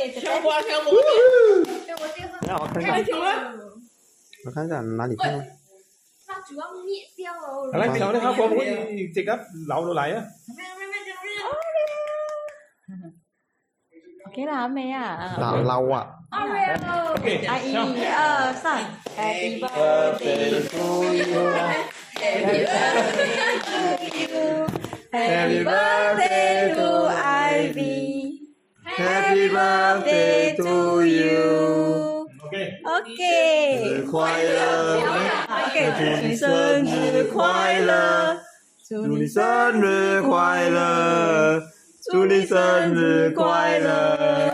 给姐姐。香瓜香瓜，给我介绍。让我看看，我看一下哪里看到。它主要灭掉了。係啦，之後咧，香瓜可以即刻扭到嚟啊！OK 啦，未啊？老老啊哦，OK，啊，一二三，Happy birthday to you Happy birthday birthday to you. OK，OK，生日快乐 OK，祝你生日快乐祝你生日快乐祝你生日快乐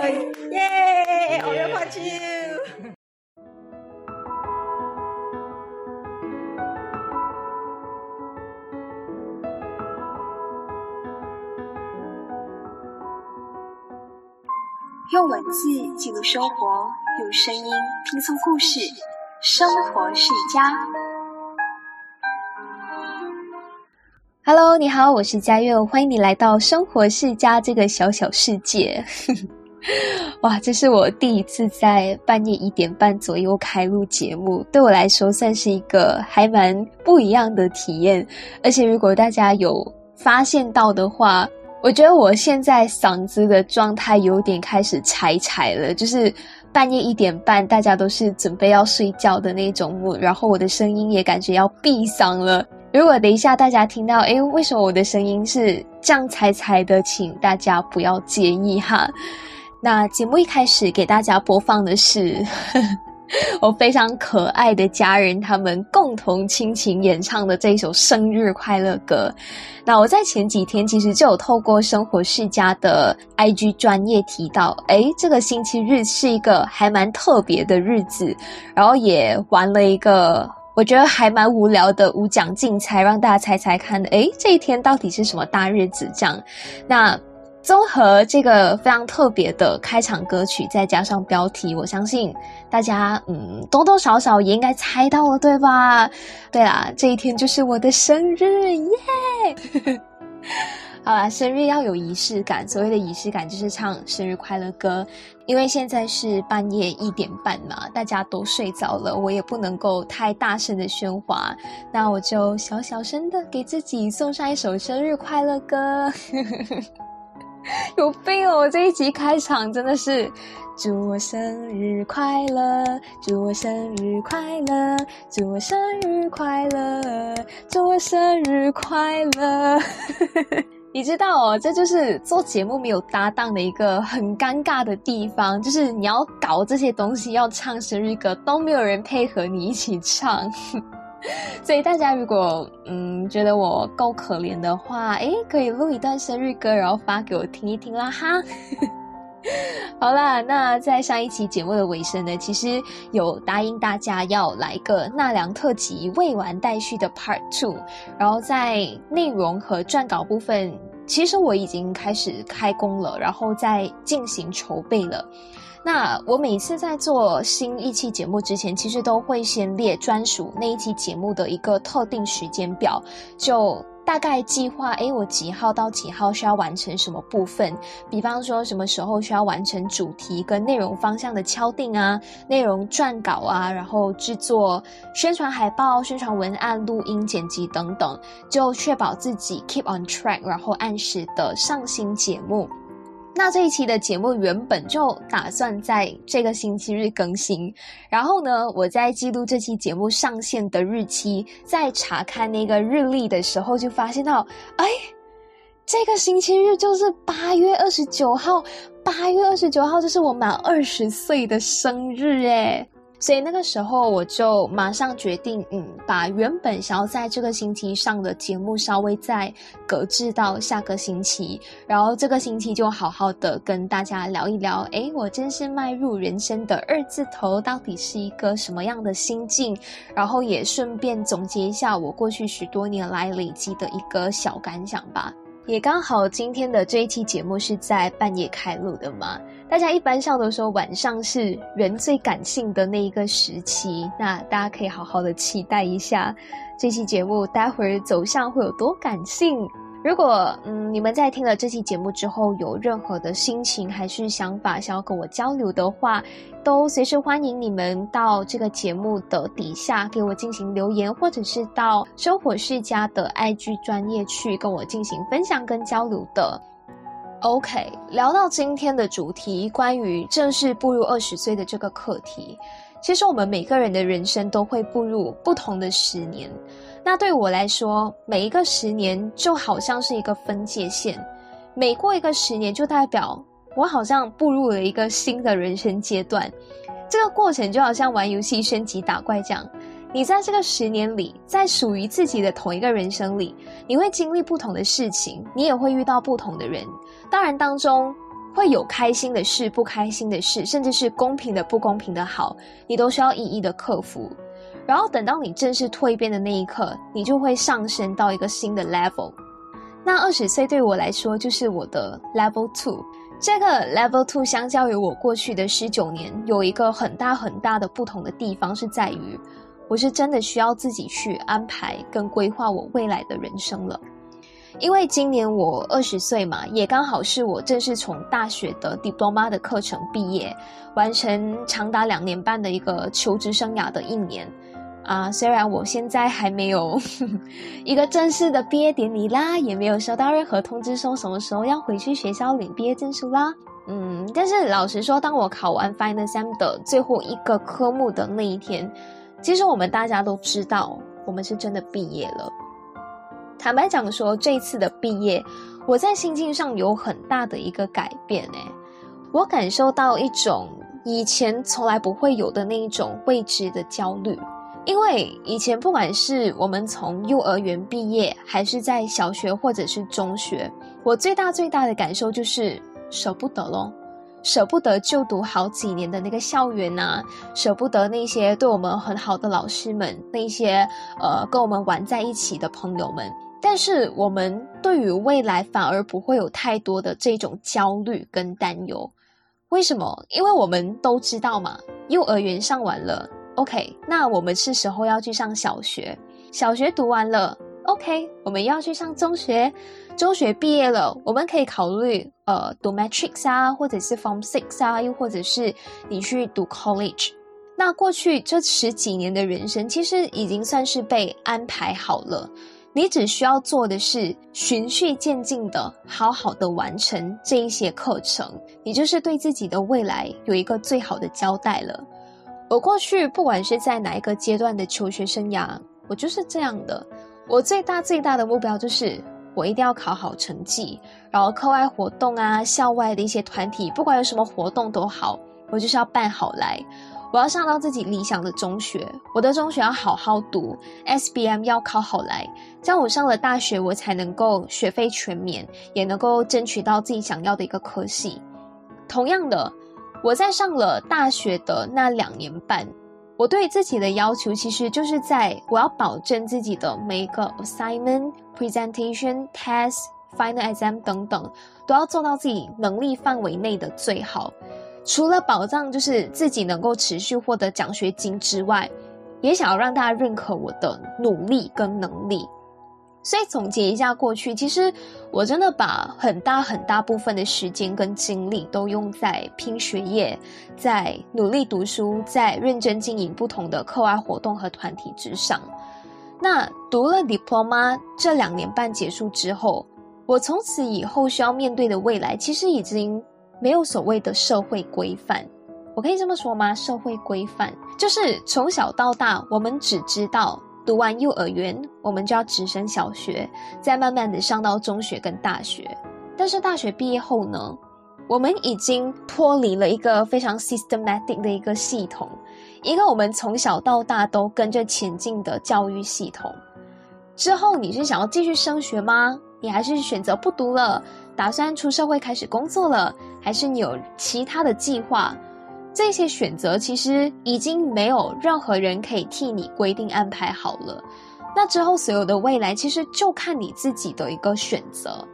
用文字记录生活，用声音拼凑故事。生活世家。Hello，你好，我是佳悦，欢迎你来到生活世家这个小小世界。哇，这是我第一次在半夜一点半左右开录节目，对我来说算是一个还蛮不一样的体验。而且如果大家有发现到的话，我觉得我现在嗓子的状态有点开始柴柴了，就是半夜一点半，大家都是准备要睡觉的那种，然后我的声音也感觉要闭嗓了。如果等一下大家听到，诶，为什么我的声音是这样柴柴的，请大家不要介意哈。那节目一开始给大家播放的是 我非常可爱的家人他们共同倾情演唱的这一首生日快乐歌。那我在前几天其实就有透过生活世家的 IG 专业提到，诶，这个星期日是一个还蛮特别的日子，然后也玩了一个。我觉得还蛮无聊的无奖竞猜，让大家猜猜看，诶，这一天到底是什么大日子？这样，那综合这个非常特别的开场歌曲，再加上标题，我相信大家嗯多多少少也应该猜到了，对吧？对啦，这一天就是我的生日耶！好啦，生日要有仪式感。所谓的仪式感，就是唱生日快乐歌。因为现在是半夜一点半嘛，大家都睡着了，我也不能够太大声的喧哗，那我就小小声的给自己送上一首生日快乐歌。有病哦！我这一集开场真的是，祝我生日快乐，祝我生日快乐，祝我生日快乐，祝我生日快乐。你知道哦，这就是做节目没有搭档的一个很尴尬的地方，就是你要搞这些东西，要唱生日歌，都没有人配合你一起唱。所以大家如果嗯觉得我够可怜的话，诶，可以录一段生日歌，然后发给我听一听啦哈。好啦，那在上一期节目的尾声呢，其实有答应大家要来个纳凉特辑未完待续的 Part Two，然后在内容和撰稿部分，其实我已经开始开工了，然后在进行筹备了。那我每次在做新一期节目之前，其实都会先列专属那一期节目的一个特定时间表，就大概计划，诶，我几号到几号需要完成什么部分？比方说什么时候需要完成主题跟内容方向的敲定啊，内容撰稿啊，然后制作宣传海报、宣传文案、录音、剪辑等等，就确保自己 keep on track，然后按时的上新节目。那这一期的节目原本就打算在这个星期日更新，然后呢，我在记录这期节目上线的日期，在查看那个日历的时候，就发现到，哎，这个星期日就是八月二十九号，八月二十九号就是我满二十岁的生日诶。所以那个时候我就马上决定，嗯，把原本想要在这个星期上的节目稍微再搁置到下个星期，然后这个星期就好好的跟大家聊一聊，诶，我真是迈入人生的二字头，到底是一个什么样的心境？然后也顺便总结一下我过去许多年来累积的一个小感想吧。也刚好今天的这一期节目是在半夜开录的嘛，大家一般上都说晚上是人最感性的那一个时期，那大家可以好好的期待一下这期节目待会儿走向会有多感性。如果嗯你们在听了这期节目之后有任何的心情还是想法想要跟我交流的话，都随时欢迎你们到这个节目的底下给我进行留言，或者是到生活世家的 IG 专业去跟我进行分享跟交流的。OK，聊到今天的主题，关于正式步入二十岁的这个课题，其实我们每个人的人生都会步入不同的十年。那对我来说，每一个十年就好像是一个分界线，每过一个十年，就代表我好像步入了一个新的人生阶段。这个过程就好像玩游戏升级打怪这样，你在这个十年里，在属于自己的同一个人生里，你会经历不同的事情，你也会遇到不同的人。当然，当中会有开心的事、不开心的事，甚至是公平的、不公平的好，你都需要一一的克服。然后等到你正式蜕变的那一刻，你就会上升到一个新的 level。那二十岁对我来说就是我的 level two。这个 level two 相较于我过去的十九年，有一个很大很大的不同的地方是在于，我是真的需要自己去安排跟规划我未来的人生了。因为今年我二十岁嘛，也刚好是我正式从大学的 diploma 的课程毕业，完成长达两年半的一个求职生涯的一年。啊，虽然我现在还没有 一个正式的毕业典礼啦，也没有收到任何通知说什么时候要回去学校领毕业证书啦，嗯，但是老实说，当我考完 Final Exam 的最后一个科目的那一天，其实我们大家都知道，我们是真的毕业了。坦白讲说，这次的毕业，我在心境上有很大的一个改变诶，我感受到一种以前从来不会有的那一种未知的焦虑。因为以前不管是我们从幼儿园毕业，还是在小学或者是中学，我最大最大的感受就是舍不得咯，舍不得就读好几年的那个校园呐，舍不得那些对我们很好的老师们，那些呃跟我们玩在一起的朋友们。但是我们对于未来反而不会有太多的这种焦虑跟担忧。为什么？因为我们都知道嘛，幼儿园上完了。OK，那我们是时候要去上小学，小学读完了，OK，我们要去上中学，中学毕业了，我们可以考虑呃读 Matrix 啊，或者是 Form Six 啊，又或者是你去读 College。那过去这十几年的人生，其实已经算是被安排好了，你只需要做的是循序渐进的，好好的完成这一些课程，你就是对自己的未来有一个最好的交代了。我过去不管是在哪一个阶段的求学生涯，我就是这样的。我最大最大的目标就是，我一定要考好成绩，然后课外活动啊、校外的一些团体，不管有什么活动都好，我就是要办好来。我要上到自己理想的中学，我的中学要好好读，SBM 要考好来，这样我上了大学，我才能够学费全免，也能够争取到自己想要的一个科系。同样的。我在上了大学的那两年半，我对自己的要求其实就是在我要保证自己的每一个 assignment、presentation、test、final exam 等等，都要做到自己能力范围内的最好。除了保障就是自己能够持续获得奖学金之外，也想要让大家认可我的努力跟能力。所以总结一下过去，其实我真的把很大很大部分的时间跟精力都用在拼学业，在努力读书，在认真经营不同的课外活动和团体之上。那读了 diploma 这两年半结束之后，我从此以后需要面对的未来，其实已经没有所谓的社会规范。我可以这么说吗？社会规范就是从小到大，我们只知道。读完幼儿园，我们就要直升小学，再慢慢的上到中学跟大学。但是大学毕业后呢，我们已经脱离了一个非常 systematic 的一个系统，一个我们从小到大都跟着前进的教育系统。之后你是想要继续升学吗？你还是选择不读了，打算出社会开始工作了？还是你有其他的计划？这些选择其实已经没有任何人可以替你规定安排好了。那之后所有的未来，其实就看你自己的一个选择。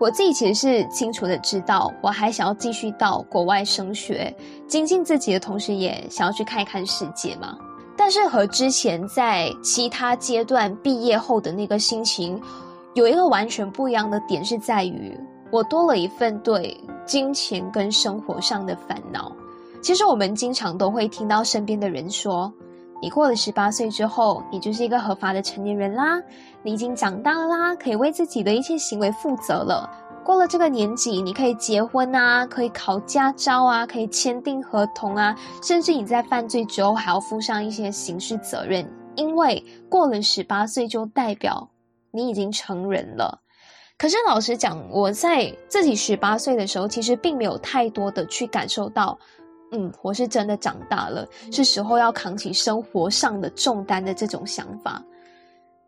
我自己其实是清楚的知道，我还想要继续到国外升学，精进自己的同时，也想要去看一看世界嘛。但是和之前在其他阶段毕业后的那个心情有一个完全不一样的点是在于，我多了一份对金钱跟生活上的烦恼。其实我们经常都会听到身边的人说：“你过了十八岁之后，你就是一个合法的成年人啦，你已经长大了啦，可以为自己的一切行为负责了。过了这个年纪，你可以结婚啊，可以考驾照啊，可以签订合同啊，甚至你在犯罪之后还要负上一些刑事责任，因为过了十八岁就代表你已经成人了。”可是老实讲，我在自己十八岁的时候，其实并没有太多的去感受到。嗯，我是真的长大了，是时候要扛起生活上的重担的这种想法。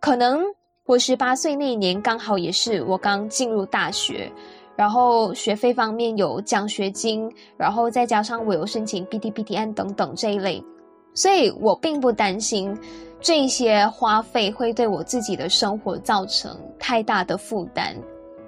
可能我十八岁那一年刚好也是我刚进入大学，然后学费方面有奖学金，然后再加上我有申请 B T B T N 等等这一类，所以我并不担心这些花费会对我自己的生活造成太大的负担。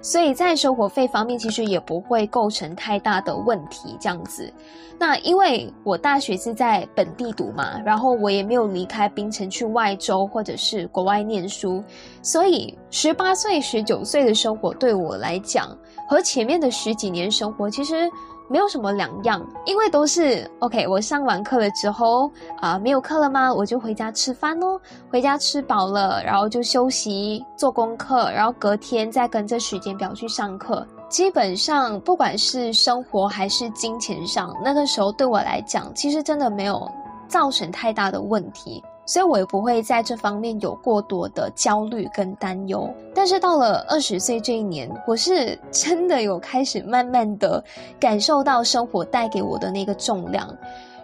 所以在生活费方面，其实也不会构成太大的问题。这样子，那因为我大学是在本地读嘛，然后我也没有离开槟城去外州或者是国外念书，所以十八岁、十九岁的生活对我来讲，和前面的十几年生活其实。没有什么两样，因为都是 OK。我上完课了之后啊，没有课了吗？我就回家吃饭哦。回家吃饱了，然后就休息做功课，然后隔天再跟着时间表去上课。基本上，不管是生活还是金钱上，那个时候对我来讲，其实真的没有造成太大的问题。所以我也不会在这方面有过多的焦虑跟担忧。但是到了二十岁这一年，我是 真的有开始慢慢的感受到生活带给我的那个重量。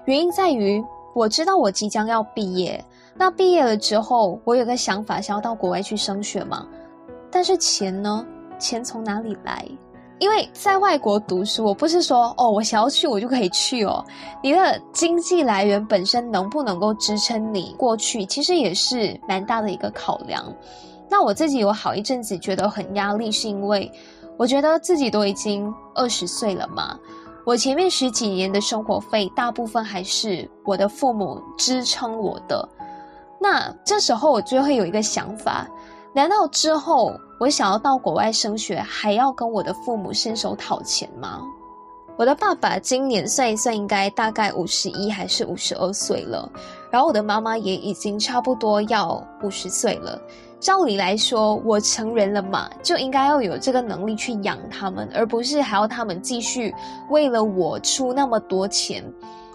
原因在于，我知道我即将要毕业，那毕业了之后，我有个想法，想要到国外去升学嘛。但是钱呢？钱从哪里来？因为在外国读书，我不是说哦，我想要去我就可以去哦。你的经济来源本身能不能够支撑你过去，其实也是蛮大的一个考量。那我自己有好一阵子觉得很压力，是因为我觉得自己都已经二十岁了嘛，我前面十几年的生活费大部分还是我的父母支撑我的。那这时候我就会有一个想法。难道之后我想要到国外升学，还要跟我的父母伸手讨钱吗？我的爸爸今年算一算，应该大概五十一还是五十二岁了。然后我的妈妈也已经差不多要五十岁了。照理来说，我成人了嘛，就应该要有这个能力去养他们，而不是还要他们继续为了我出那么多钱。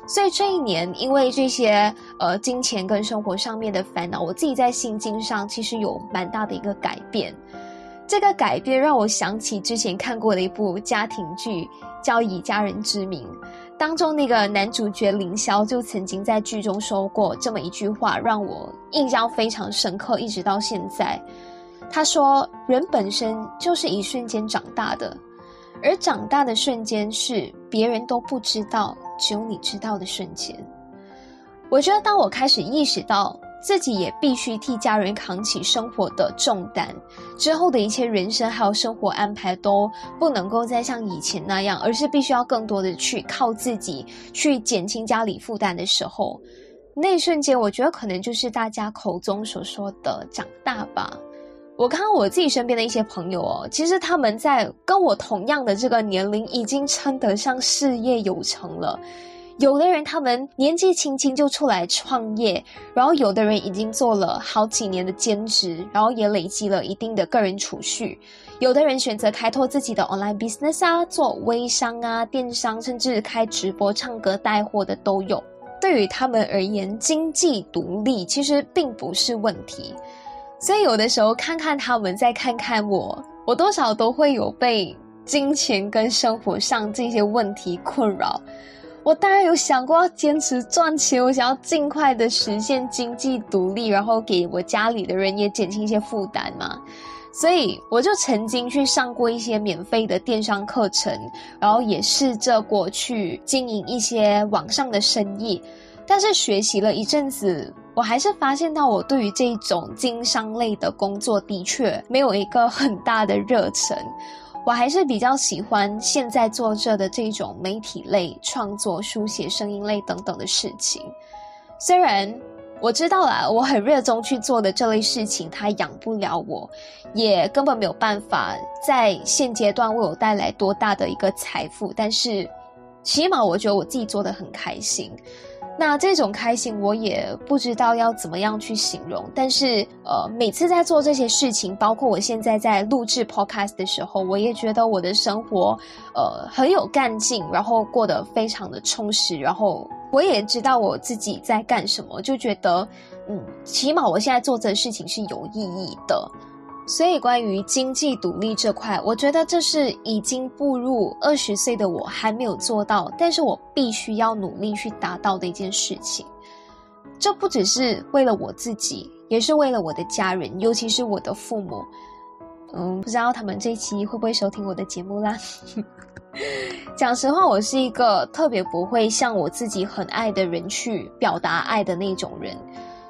所以这一年，因为这些呃金钱跟生活上面的烦恼，我自己在心境上其实有蛮大的一个改变。这个改变让我想起之前看过的一部家庭剧，叫《以家人之名》，当中那个男主角凌霄就曾经在剧中说过这么一句话，让我印象非常深刻，一直到现在。他说：“人本身就是一瞬间长大的，而长大的瞬间是别人都不知道。”只有你知道的瞬间，我觉得当我开始意识到自己也必须替家人扛起生活的重担，之后的一切人生还有生活安排都不能够再像以前那样，而是必须要更多的去靠自己去减轻家里负担的时候，那一瞬间，我觉得可能就是大家口中所说的长大吧。我看我自己身边的一些朋友哦，其实他们在跟我同样的这个年龄，已经称得上事业有成了。有的人他们年纪轻轻就出来创业，然后有的人已经做了好几年的兼职，然后也累积了一定的个人储蓄。有的人选择开拓自己的 online business 啊，做微商啊、电商，甚至开直播、唱歌带货的都有。对于他们而言，经济独立其实并不是问题。所以有的时候看看他们，再看看我，我多少都会有被金钱跟生活上这些问题困扰。我当然有想过要坚持赚钱，我想要尽快的实现经济独立，然后给我家里的人也减轻一些负担嘛。所以我就曾经去上过一些免费的电商课程，然后也试着过去经营一些网上的生意。但是学习了一阵子，我还是发现到我对于这种经商类的工作的确没有一个很大的热忱。我还是比较喜欢现在做着的这种媒体类创作、书写、声音类等等的事情。虽然我知道啦，我很热衷去做的这类事情，它养不了我，也根本没有办法在现阶段为我带来多大的一个财富。但是，起码我觉得我自己做的很开心。那这种开心，我也不知道要怎么样去形容。但是，呃，每次在做这些事情，包括我现在在录制 podcast 的时候，我也觉得我的生活，呃，很有干劲，然后过得非常的充实。然后，我也知道我自己在干什么，就觉得，嗯，起码我现在做这事情是有意义的。所以，关于经济独立这块，我觉得这是已经步入二十岁的我还没有做到，但是我必须要努力去达到的一件事情。这不只是为了我自己，也是为了我的家人，尤其是我的父母。嗯，不知道他们这期会不会收听我的节目啦？讲实话，我是一个特别不会向我自己很爱的人去表达爱的那种人。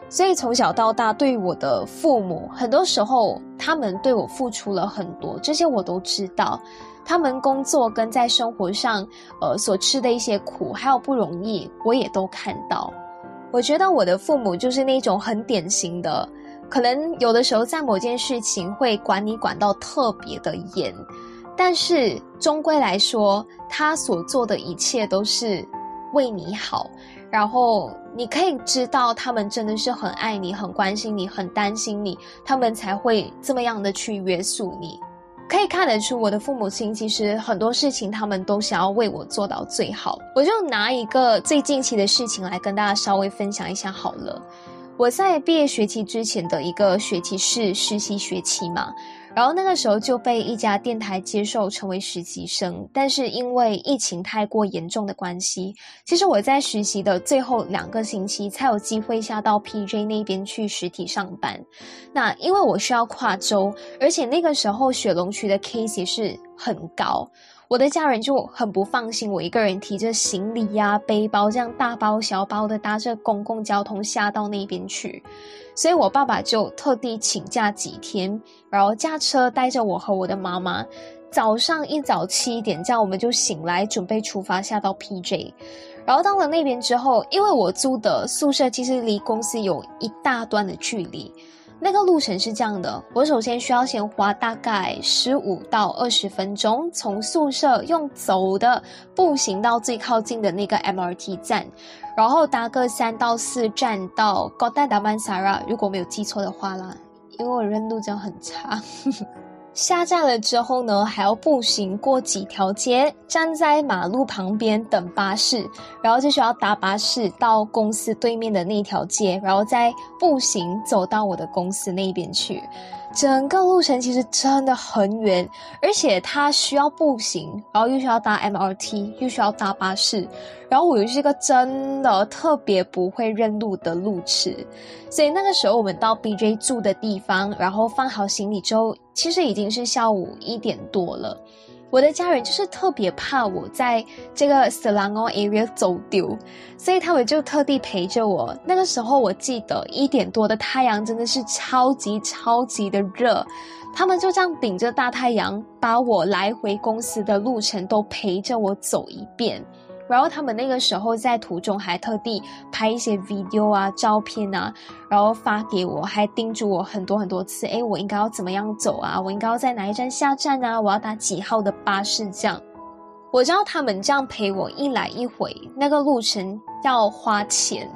所以从小到大，对我的父母，很多时候他们对我付出了很多，这些我都知道。他们工作跟在生活上，呃，所吃的一些苦，还有不容易，我也都看到。我觉得我的父母就是那种很典型的，可能有的时候在某件事情会管你管到特别的严，但是终归来说，他所做的一切都是为你好。然后你可以知道，他们真的是很爱你、很关心你、很担心你，他们才会这么样的去约束你。可以看得出，我的父母亲其实很多事情他们都想要为我做到最好。我就拿一个最近期的事情来跟大家稍微分享一下好了。我在毕业学期之前的一个学期是实习学期嘛。然后那个时候就被一家电台接受成为实习生，但是因为疫情太过严重的关系，其实我在实习的最后两个星期才有机会下到 PJ 那边去实体上班。那因为我需要跨州，而且那个时候雪龙区的 case 是很高。我的家人就很不放心，我一个人提着行李呀、背包这样大包小包的搭着公共交通下到那边去，所以我爸爸就特地请假几天，然后驾车带着我和我的妈妈，早上一早七点这样我们就醒来准备出发下到 PJ，然后到了那边之后，因为我租的宿舍其实离公司有一大段的距离。那个路程是这样的，我首先需要先花大概十五到二十分钟，从宿舍用走的步行到最靠近的那个 MRT 站，然后搭个三到四站到高大达曼萨拉如果没有记错的话啦，因为我认路真的很差。下站了之后呢，还要步行过几条街，站在马路旁边等巴士，然后就需要搭巴士到公司对面的那条街，然后再步行走到我的公司那边去。整个路程其实真的很远，而且它需要步行，然后又需要搭 MRT，又需要搭巴士，然后我又是一个真的特别不会认路的路痴，所以那个时候我们到 BJ 住的地方，然后放好行李之后，其实已经是下午一点多了。我的家人就是特别怕我在这个 Selangor area 走丢，所以他们就特地陪着我。那个时候我记得一点多的太阳真的是超级超级的热，他们就这样顶着大太阳，把我来回公司的路程都陪着我走一遍。然后他们那个时候在途中还特地拍一些 video 啊、照片啊，然后发给我，还叮嘱我很多很多次，哎，我应该要怎么样走啊？我应该要在哪一站下站啊？我要搭几号的巴士？这样，我知道他们这样陪我一来一回，那个路程要花钱，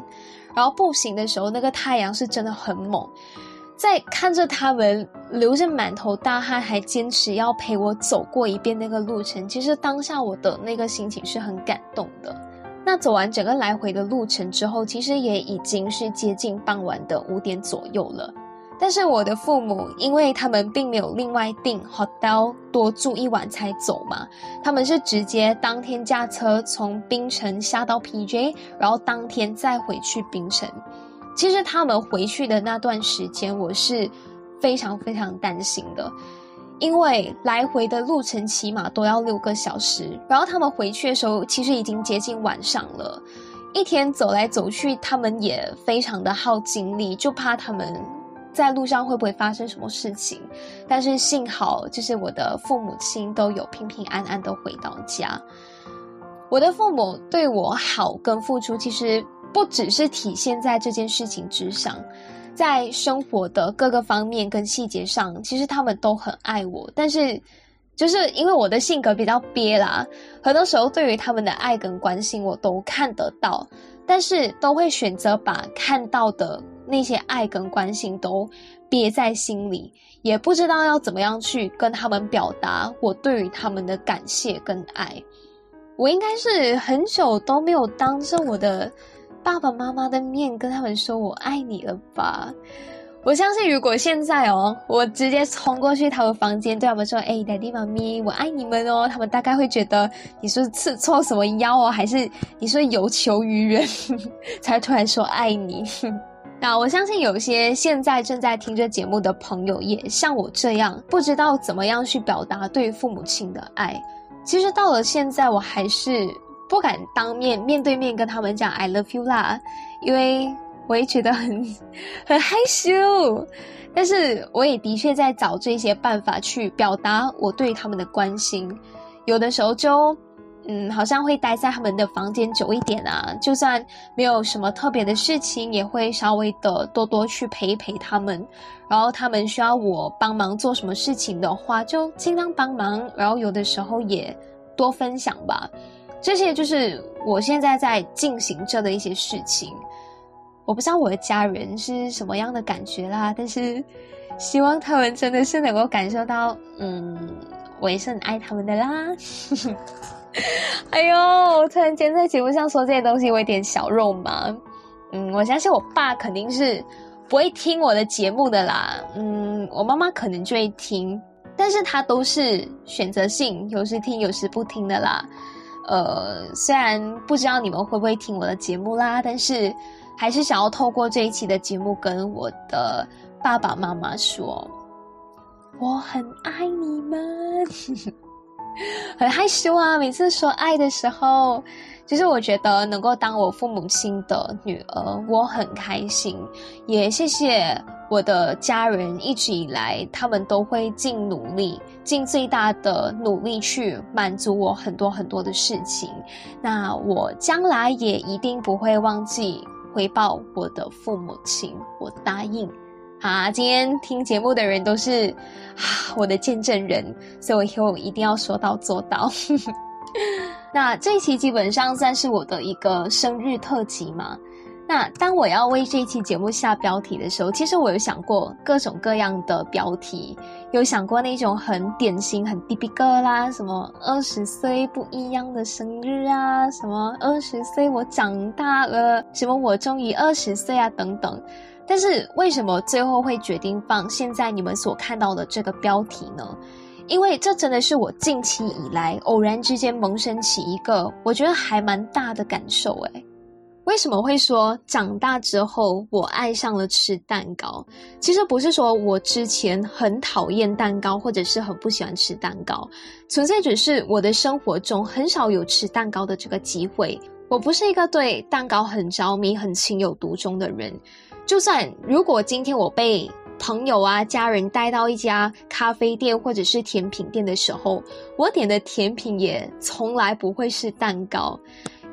然后步行的时候，那个太阳是真的很猛。在看着他们流着满头大汗，还坚持要陪我走过一遍那个路程，其实当下我的那个心情是很感动的。那走完整个来回的路程之后，其实也已经是接近傍晚的五点左右了。但是我的父母，因为他们并没有另外订 hotel 多住一晚才走嘛，他们是直接当天驾车从槟城下到 PJ，然后当天再回去槟城。其实他们回去的那段时间，我是非常非常担心的，因为来回的路程起码都要六个小时。然后他们回去的时候，其实已经接近晚上了，一天走来走去，他们也非常的耗精力，就怕他们在路上会不会发生什么事情。但是幸好，就是我的父母亲都有平平安安的回到家。我的父母对我好跟付出，其实。不只是体现在这件事情之上，在生活的各个方面跟细节上，其实他们都很爱我。但是，就是因为我的性格比较憋啦，很多时候对于他们的爱跟关心，我都看得到，但是都会选择把看到的那些爱跟关心都憋在心里，也不知道要怎么样去跟他们表达我对于他们的感谢跟爱。我应该是很久都没有当着我的爸爸妈妈的面跟他们说我爱你了吧？我相信，如果现在哦，我直接冲过去他们房间对他们说：“哎，daddy 妈咪，我爱你们哦。”他们大概会觉得你是刺错什么腰哦，还是你说有求于人 才突然说爱你？那我相信有些现在正在听着节目的朋友，也像我这样，不知道怎么样去表达对父母亲的爱。其实到了现在，我还是不敢当面面对面跟他们讲 “I love you” 啦，因为我也觉得很 很害羞。但是我也的确在找这些办法去表达我对他们的关心。有的时候就嗯，好像会待在他们的房间久一点啊，就算没有什么特别的事情，也会稍微的多多去陪一陪他们。然后他们需要我帮忙做什么事情的话，就尽量帮忙。然后有的时候也多分享吧。这些就是我现在在进行着的一些事情。我不知道我的家人是什么样的感觉啦，但是希望他们真的是能够感受到，嗯，我也是很爱他们的啦。哎呦，突然间在节目上说这些东西，我有点小肉麻。嗯，我相信我爸肯定是。不会听我的节目的啦，嗯，我妈妈可能就会听，但是她都是选择性，有时听，有时不听的啦。呃，虽然不知道你们会不会听我的节目啦，但是还是想要透过这一期的节目跟我的爸爸妈妈说，我很爱你们，很害羞啊，每次说爱的时候。其实我觉得能够当我父母亲的女儿，我很开心，也谢谢我的家人一直以来，他们都会尽努力，尽最大的努力去满足我很多很多的事情。那我将来也一定不会忘记回报我的父母亲，我答应。啊，今天听节目的人都是啊我的见证人，所以我以后一定要说到做到。那这一期基本上算是我的一个生日特辑嘛。那当我要为这一期节目下标题的时候，其实我有想过各种各样的标题，有想过那种很典型、很 D B 哥啦，什么二十岁不一样的生日啊，什么二十岁我长大了，什么我终于二十岁啊等等。但是为什么最后会决定放现在你们所看到的这个标题呢？因为这真的是我近期以来偶然之间萌生起一个我觉得还蛮大的感受诶为什么会说长大之后我爱上了吃蛋糕？其实不是说我之前很讨厌蛋糕，或者是很不喜欢吃蛋糕，纯粹只是我的生活中很少有吃蛋糕的这个机会。我不是一个对蛋糕很着迷、很情有独钟的人，就算如果今天我被。朋友啊，家人带到一家咖啡店或者是甜品店的时候，我点的甜品也从来不会是蛋糕。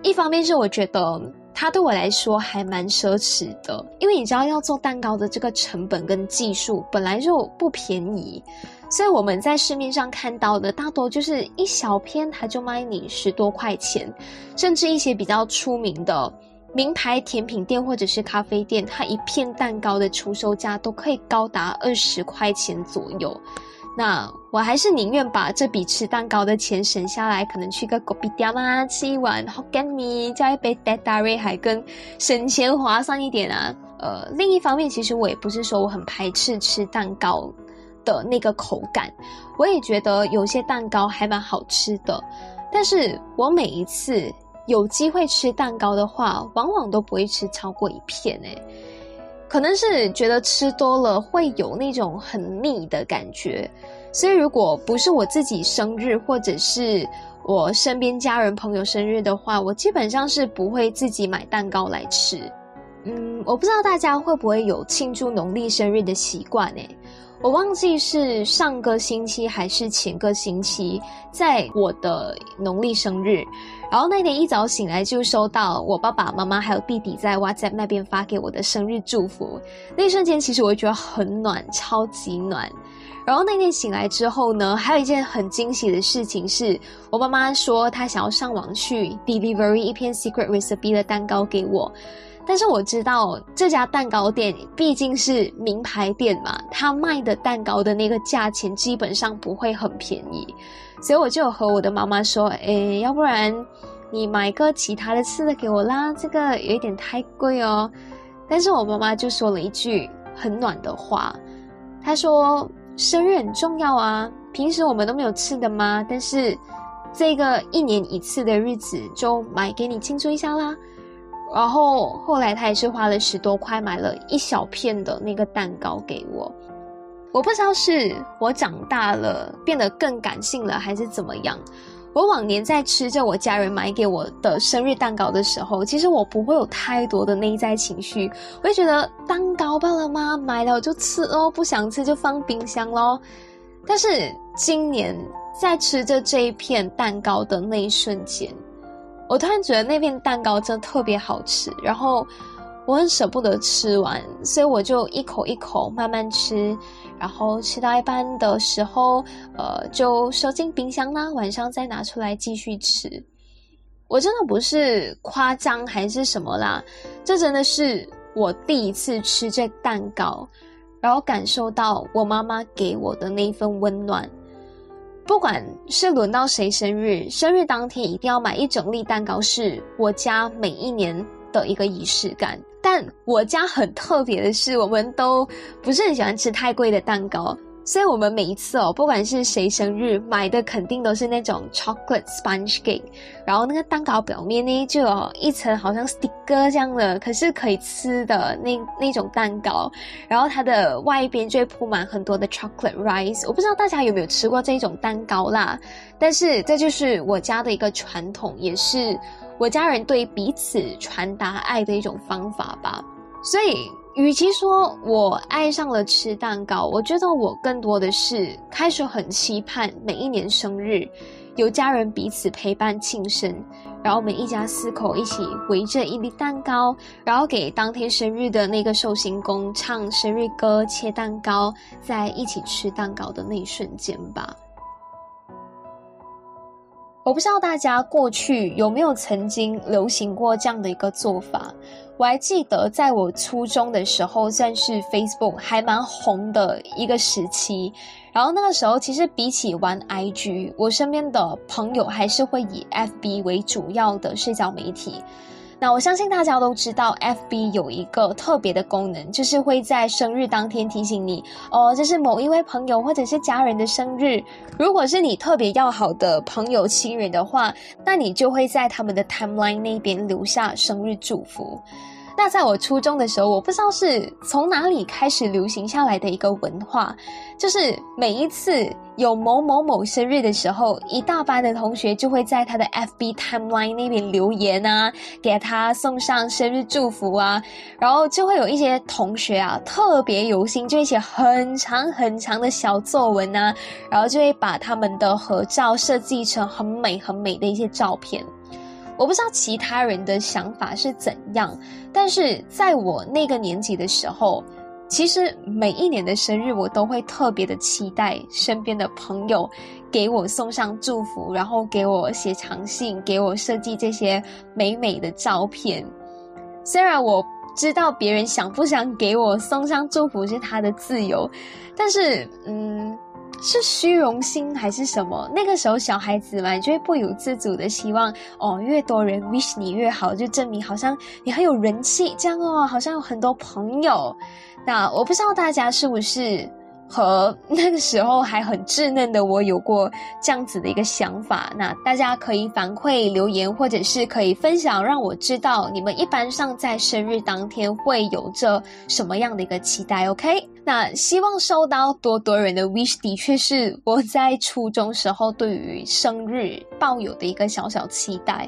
一方面是我觉得它对我来说还蛮奢侈的，因为你知道要做蛋糕的这个成本跟技术本来就不便宜，所以我们在市面上看到的大多就是一小片，它就卖你十多块钱，甚至一些比较出名的。名牌甜品店或者是咖啡店，它一片蛋糕的出售价都可以高达二十块钱左右。那我还是宁愿把这笔吃蛋糕的钱省下来，可能去个隔壁店啊，吃一碗 Hokkien Mee，加一杯 d a d a r 还更省钱划算一点啊。呃，另一方面，其实我也不是说我很排斥吃蛋糕的那个口感，我也觉得有些蛋糕还蛮好吃的。但是我每一次。有机会吃蛋糕的话，往往都不会吃超过一片诶，可能是觉得吃多了会有那种很腻的感觉，所以如果不是我自己生日或者是我身边家人朋友生日的话，我基本上是不会自己买蛋糕来吃。嗯，我不知道大家会不会有庆祝农历生日的习惯诶。我忘记是上个星期还是前个星期，在我的农历生日，然后那天一早醒来就收到我爸爸妈妈还有弟弟在 WhatsApp 那边发给我的生日祝福，那一瞬间其实我觉得很暖，超级暖。然后那天醒来之后呢，还有一件很惊喜的事情是，我妈妈说她想要上网去 delivery 一片 secret recipe 的蛋糕给我。但是我知道这家蛋糕店毕竟是名牌店嘛，他卖的蛋糕的那个价钱基本上不会很便宜，所以我就和我的妈妈说：“诶，要不然你买个其他的吃的给我啦，这个有一点太贵哦。”但是我妈妈就说了一句很暖的话，她说：“生日很重要啊，平时我们都没有吃的吗？但是这个一年一次的日子就买给你庆祝一下啦。”然后后来他也是花了十多块买了一小片的那个蛋糕给我，我不知道是我长大了变得更感性了还是怎么样。我往年在吃着我家人买给我的生日蛋糕的时候，其实我不会有太多的内在情绪，我会觉得蛋糕罢了吗？买了就吃哦，不想吃就放冰箱咯。但是今年在吃着这一片蛋糕的那一瞬间。我突然觉得那片蛋糕真的特别好吃，然后我很舍不得吃完，所以我就一口一口慢慢吃，然后吃到一半的时候，呃，就收进冰箱啦，晚上再拿出来继续吃。我真的不是夸张还是什么啦，这真的是我第一次吃这蛋糕，然后感受到我妈妈给我的那份温暖。不管是轮到谁生日，生日当天一定要买一整粒蛋糕，是我家每一年的一个仪式感。但我家很特别的是，我们都不是很喜欢吃太贵的蛋糕。所以我们每一次哦，不管是谁生日买的，肯定都是那种 chocolate sponge cake，然后那个蛋糕表面呢就有一层好像 sticker 这样的，可是可以吃的那那种蛋糕，然后它的外边就会铺满很多的 chocolate rice。我不知道大家有没有吃过这种蛋糕啦，但是这就是我家的一个传统，也是我家人对彼此传达爱的一种方法吧。所以。与其说我爱上了吃蛋糕，我觉得我更多的是开始很期盼每一年生日，有家人彼此陪伴庆生，然后我们一家四口一起围着一粒蛋糕，然后给当天生日的那个寿星公唱生日歌、切蛋糕，在一起吃蛋糕的那一瞬间吧。我不知道大家过去有没有曾经流行过这样的一个做法。我还记得，在我初中的时候，算是 Facebook 还蛮红的一个时期。然后那个时候，其实比起玩 IG，我身边的朋友还是会以 FB 为主要的社交媒体。那我相信大家都知道，FB 有一个特别的功能，就是会在生日当天提醒你，哦，这是某一位朋友或者是家人的生日。如果是你特别要好的朋友亲人的话，那你就会在他们的 timeline 那边留下生日祝福。那在我初中的时候，我不知道是从哪里开始流行下来的一个文化，就是每一次有某某某生日的时候，一大班的同学就会在他的 FB timeline 那边留言啊，给他送上生日祝福啊，然后就会有一些同学啊特别有心，就会写很长很长的小作文啊，然后就会把他们的合照设计成很美很美的一些照片。我不知道其他人的想法是怎样，但是在我那个年纪的时候，其实每一年的生日我都会特别的期待身边的朋友给我送上祝福，然后给我写长信，给我设计这些美美的照片。虽然我知道别人想不想给我送上祝福是他的自由，但是嗯。是虚荣心还是什么？那个时候小孩子嘛，就会不由自主的希望哦，越多人 wish 你越好，就证明好像你很有人气，这样哦，好像有很多朋友。那我不知道大家是不是？和 那个时候还很稚嫩的我有过这样子的一个想法，那大家可以反馈留言，或者是可以分享，让我知道你们一般上在生日当天会有着什么样的一个期待。OK，那希望收到多多人的 wish，的确是我在初中时候对于生日抱有的一个小小期待。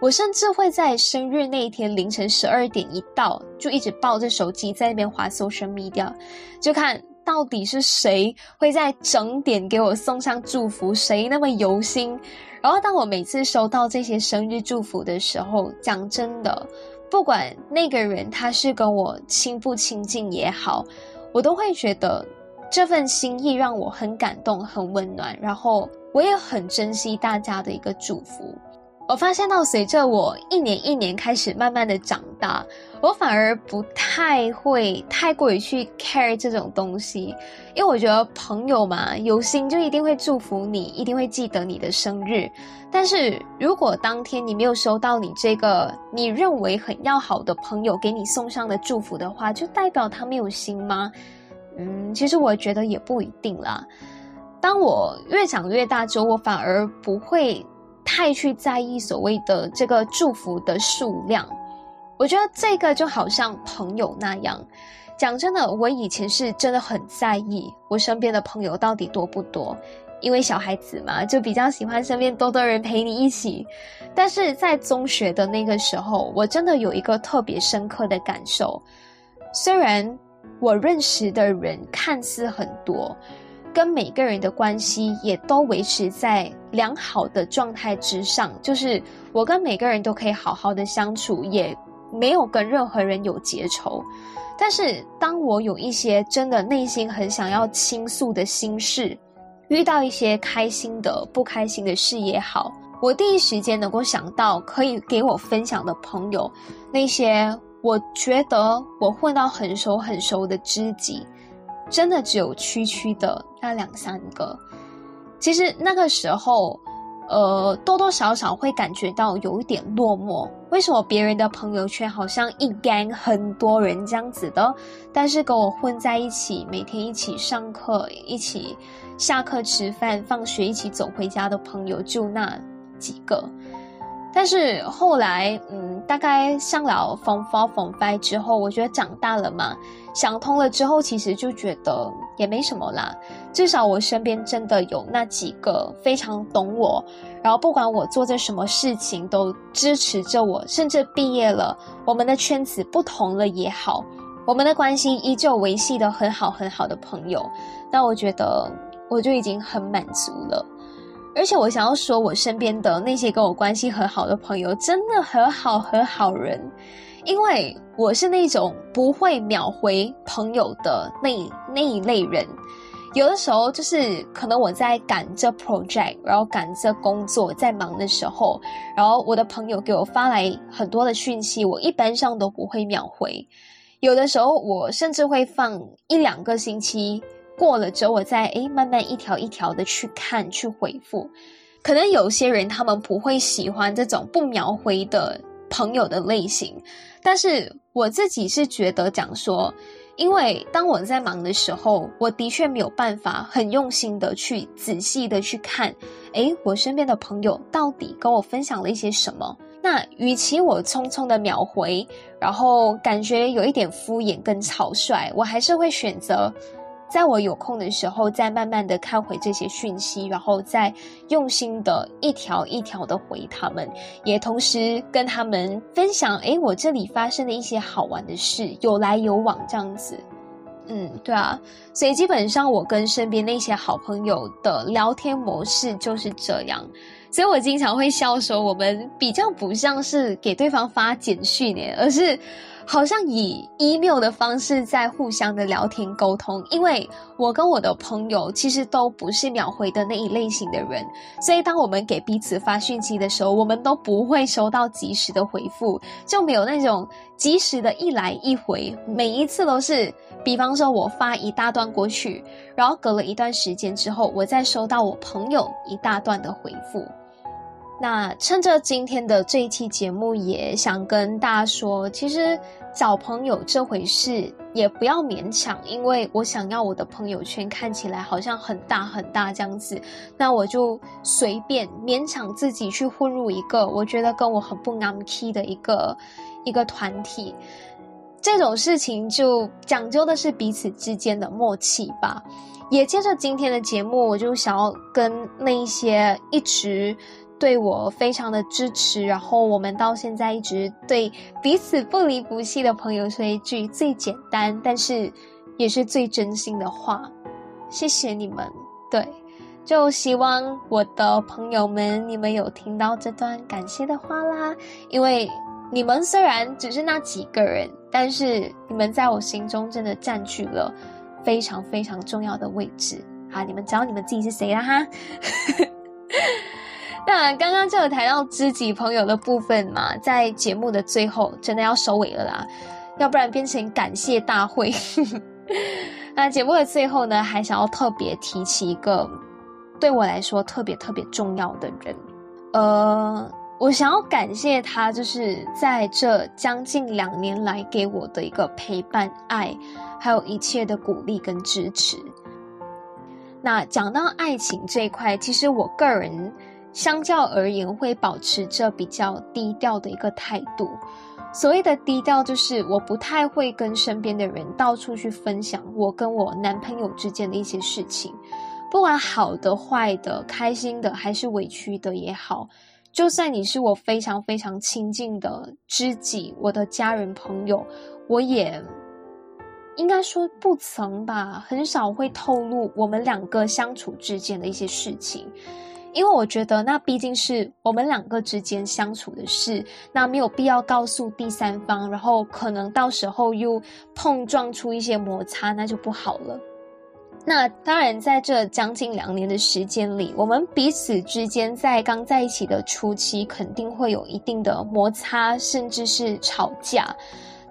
我甚至会在生日那一天凌晨十二点一到，就一直抱着手机在那边滑 social media，就看到底是谁会在整点给我送上祝福，谁那么有心。然后当我每次收到这些生日祝福的时候，讲真的，不管那个人他是跟我亲不亲近也好，我都会觉得这份心意让我很感动、很温暖，然后我也很珍惜大家的一个祝福。我发现到，随着我一年一年开始慢慢的长大，我反而不太会太过于去 care 这种东西，因为我觉得朋友嘛，有心就一定会祝福你，一定会记得你的生日。但是如果当天你没有收到你这个你认为很要好的朋友给你送上的祝福的话，就代表他没有心吗？嗯，其实我觉得也不一定啦。当我越长越大之后，我反而不会。太去在意所谓的这个祝福的数量，我觉得这个就好像朋友那样。讲真的，我以前是真的很在意我身边的朋友到底多不多，因为小孩子嘛，就比较喜欢身边多多人陪你一起。但是在中学的那个时候，我真的有一个特别深刻的感受，虽然我认识的人看似很多。跟每个人的关系也都维持在良好的状态之上，就是我跟每个人都可以好好的相处，也没有跟任何人有结仇。但是当我有一些真的内心很想要倾诉的心事，遇到一些开心的、不开心的事也好，我第一时间能够想到可以给我分享的朋友，那些我觉得我混到很熟很熟的知己。真的只有区区的那两三个，其实那个时候，呃，多多少少会感觉到有一点落寞。为什么别人的朋友圈好像一干很多人这样子的，但是跟我混在一起，每天一起上课、一起下课吃饭、放学一起走回家的朋友就那几个。但是后来，嗯，大概上了 Form Four、Form Five 之后，我觉得长大了嘛。想通了之后，其实就觉得也没什么啦。至少我身边真的有那几个非常懂我，然后不管我做着什么事情都支持着我，甚至毕业了，我们的圈子不同了也好，我们的关系依旧维系的很好很好的朋友，那我觉得我就已经很满足了。而且我想要说，我身边的那些跟我关系很好的朋友，真的很好很好人。因为我是那种不会秒回朋友的那那一类人，有的时候就是可能我在赶着 project，然后赶着工作，在忙的时候，然后我的朋友给我发来很多的讯息，我一般上都不会秒回。有的时候我甚至会放一两个星期过了之后，我再诶慢慢一条一条的去看去回复。可能有些人他们不会喜欢这种不秒回的朋友的类型。但是我自己是觉得讲说，因为当我在忙的时候，我的确没有办法很用心的去仔细的去看，诶，我身边的朋友到底跟我分享了一些什么？那与其我匆匆的秒回，然后感觉有一点敷衍跟草率，我还是会选择。在我有空的时候，再慢慢的看回这些讯息，然后再用心的一条一条的回他们，也同时跟他们分享，诶，我这里发生的一些好玩的事，有来有往这样子。嗯，对啊，所以基本上我跟身边那些好朋友的聊天模式就是这样，所以我经常会笑说，我们比较不像是给对方发简讯呢，而是。好像以 email 的方式在互相的聊天沟通，因为我跟我的朋友其实都不是秒回的那一类型的人，所以当我们给彼此发讯息的时候，我们都不会收到及时的回复，就没有那种及时的一来一回，每一次都是，比方说我发一大段过去，然后隔了一段时间之后，我再收到我朋友一大段的回复。那趁着今天的这一期节目，也想跟大家说，其实找朋友这回事也不要勉强，因为我想要我的朋友圈看起来好像很大很大这样子，那我就随便勉强自己去混入一个我觉得跟我很不 am key 的一个一个团体。这种事情就讲究的是彼此之间的默契吧。也接着今天的节目，我就想要跟那一些一直。对我非常的支持，然后我们到现在一直对彼此不离不弃的朋友说一句最简单，但是也是最真心的话，谢谢你们。对，就希望我的朋友们，你们有听到这段感谢的话啦，因为你们虽然只是那几个人，但是你们在我心中真的占据了非常非常重要的位置。好，你们知道你们自己是谁了哈。那刚刚就有谈到知己朋友的部分嘛，在节目的最后真的要收尾了啦，要不然变成感谢大会。那节目的最后呢，还想要特别提起一个对我来说特别特别重要的人，呃，我想要感谢他，就是在这将近两年来给我的一个陪伴、爱，还有一切的鼓励跟支持。那讲到爱情这一块，其实我个人。相较而言，会保持着比较低调的一个态度。所谓的低调，就是我不太会跟身边的人到处去分享我跟我男朋友之间的一些事情，不管好的、坏的、开心的还是委屈的也好。就算你是我非常非常亲近的知己，我的家人朋友，我也应该说不曾吧，很少会透露我们两个相处之间的一些事情。因为我觉得那毕竟是我们两个之间相处的事，那没有必要告诉第三方，然后可能到时候又碰撞出一些摩擦，那就不好了。那当然，在这将近两年的时间里，我们彼此之间在刚在一起的初期，肯定会有一定的摩擦，甚至是吵架，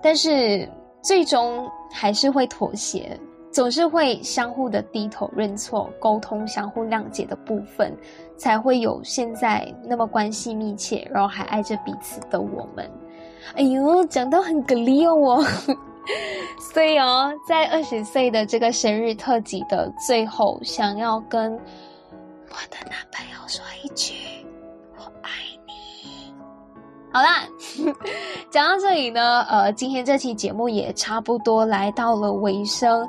但是最终还是会妥协。总是会相互的低头认错、沟通、相互谅解的部分，才会有现在那么关系密切，然后还爱着彼此的我们。哎呦，讲到很给力哦，所以哦，在二十岁的这个生日特辑的最后，想要跟我的男朋友说一句：我爱你。好啦，讲到这里呢，呃，今天这期节目也差不多来到了尾声。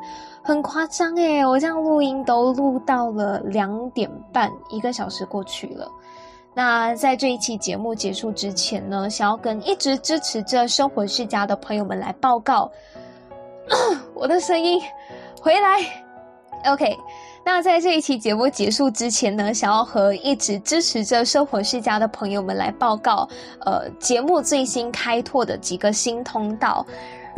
很夸张诶，我这样录音都录到了两点半，一个小时过去了。那在这一期节目结束之前呢，想要跟一直支持着生活世家的朋友们来报告，我的声音回来。OK，那在这一期节目结束之前呢，想要和一直支持着生活世家的朋友们来报告，呃，节目最新开拓的几个新通道。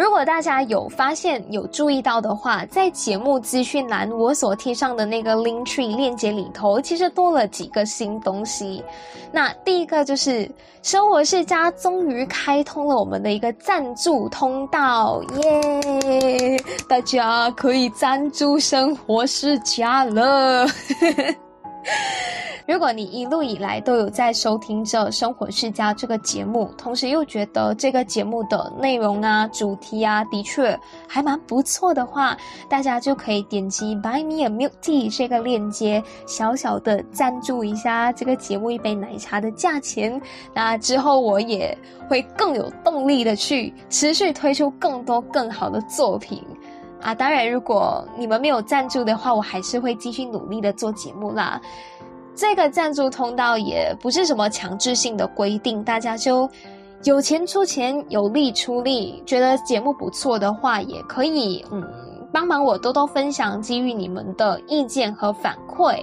如果大家有发现、有注意到的话，在节目资讯栏我所贴上的那个 link tree 链接里头，其实多了几个新东西。那第一个就是生活世家终于开通了我们的一个赞助通道，耶！大家可以赞助生活世家了。如果你一路以来都有在收听着《生活世家》这个节目，同时又觉得这个节目的内容啊、主题啊，的确还蛮不错的话，大家就可以点击 Buy Me a Milk Tea 这个链接，小小的赞助一下这个节目一杯奶茶的价钱。那之后我也会更有动力的去持续推出更多更好的作品啊！当然，如果你们没有赞助的话，我还是会继续努力的做节目啦。这个赞助通道也不是什么强制性的规定，大家就有钱出钱，有力出力。觉得节目不错的话，也可以嗯帮忙我多多分享，给予你们的意见和反馈。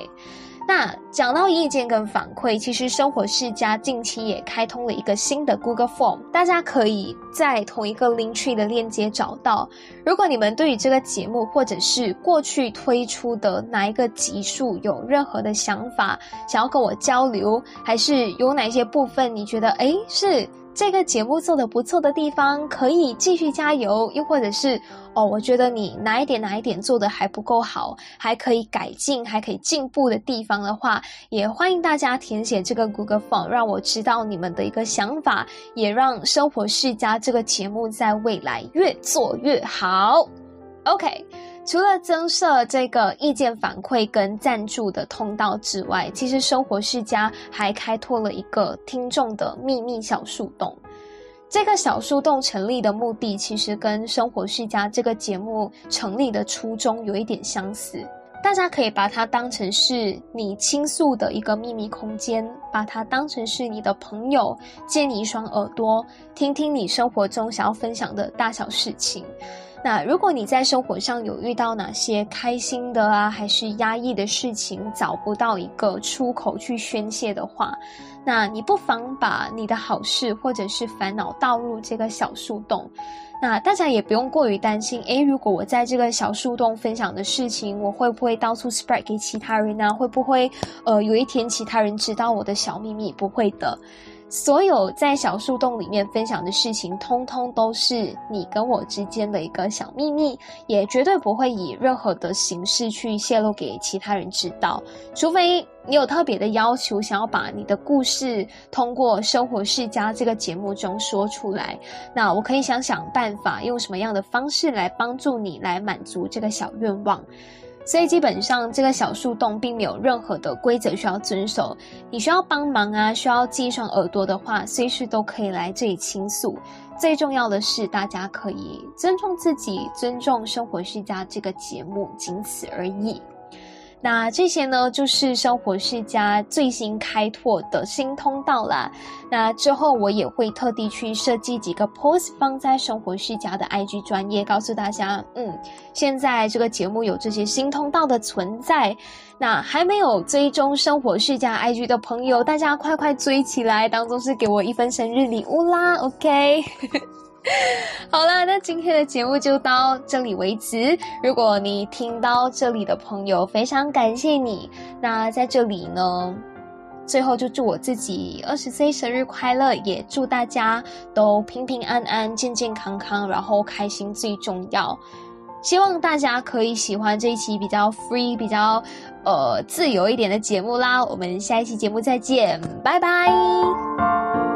那讲到意见跟反馈，其实生活世家近期也开通了一个新的 Google Form，大家可以在同一个 Link Tree 的链接找到。如果你们对于这个节目或者是过去推出的哪一个集数有任何的想法，想要跟我交流，还是有哪些部分你觉得诶是。这个节目做的不错的地方，可以继续加油；又或者是哦，我觉得你哪一点哪一点做的还不够好，还可以改进，还可以进步的地方的话，也欢迎大家填写这个 Google Form，让我知道你们的一个想法，也让生活世家这个节目在未来越做越好。OK。除了增设这个意见反馈跟赞助的通道之外，其实生活世家还开拓了一个听众的秘密小树洞。这个小树洞成立的目的，其实跟生活世家这个节目成立的初衷有一点相似。大家可以把它当成是你倾诉的一个秘密空间，把它当成是你的朋友，借你一双耳朵，听听你生活中想要分享的大小事情。那如果你在生活上有遇到哪些开心的啊，还是压抑的事情，找不到一个出口去宣泄的话，那你不妨把你的好事或者是烦恼倒入这个小树洞。那大家也不用过于担心，诶，如果我在这个小树洞分享的事情，我会不会到处 spread 给其他人呢？会不会，呃，有一天其他人知道我的小秘密？不会的。所有在小树洞里面分享的事情，通通都是你跟我之间的一个小秘密，也绝对不会以任何的形式去泄露给其他人知道，除非你有特别的要求，想要把你的故事通过《生活世家》这个节目中说出来，那我可以想想办法，用什么样的方式来帮助你来满足这个小愿望。所以基本上，这个小树洞并没有任何的规则需要遵守。你需要帮忙啊，需要系上耳朵的话，随时都可以来这里倾诉。最重要的是，大家可以尊重自己，尊重《生活世家》这个节目，仅此而已。那这些呢，就是生活世家最新开拓的新通道啦。那之后我也会特地去设计几个 post 放在生活世家的 IG 专业，告诉大家，嗯，现在这个节目有这些新通道的存在。那还没有追踪生活世家 IG 的朋友，大家快快追起来，当做是给我一份生日礼物啦，OK。好了，那今天的节目就到这里为止。如果你听到这里的朋友，非常感谢你。那在这里呢，最后就祝我自己二十岁生日快乐，也祝大家都平平安安、健健康康，然后开心最重要。希望大家可以喜欢这一期比较 free、比较呃自由一点的节目啦。我们下一期节目再见，拜拜。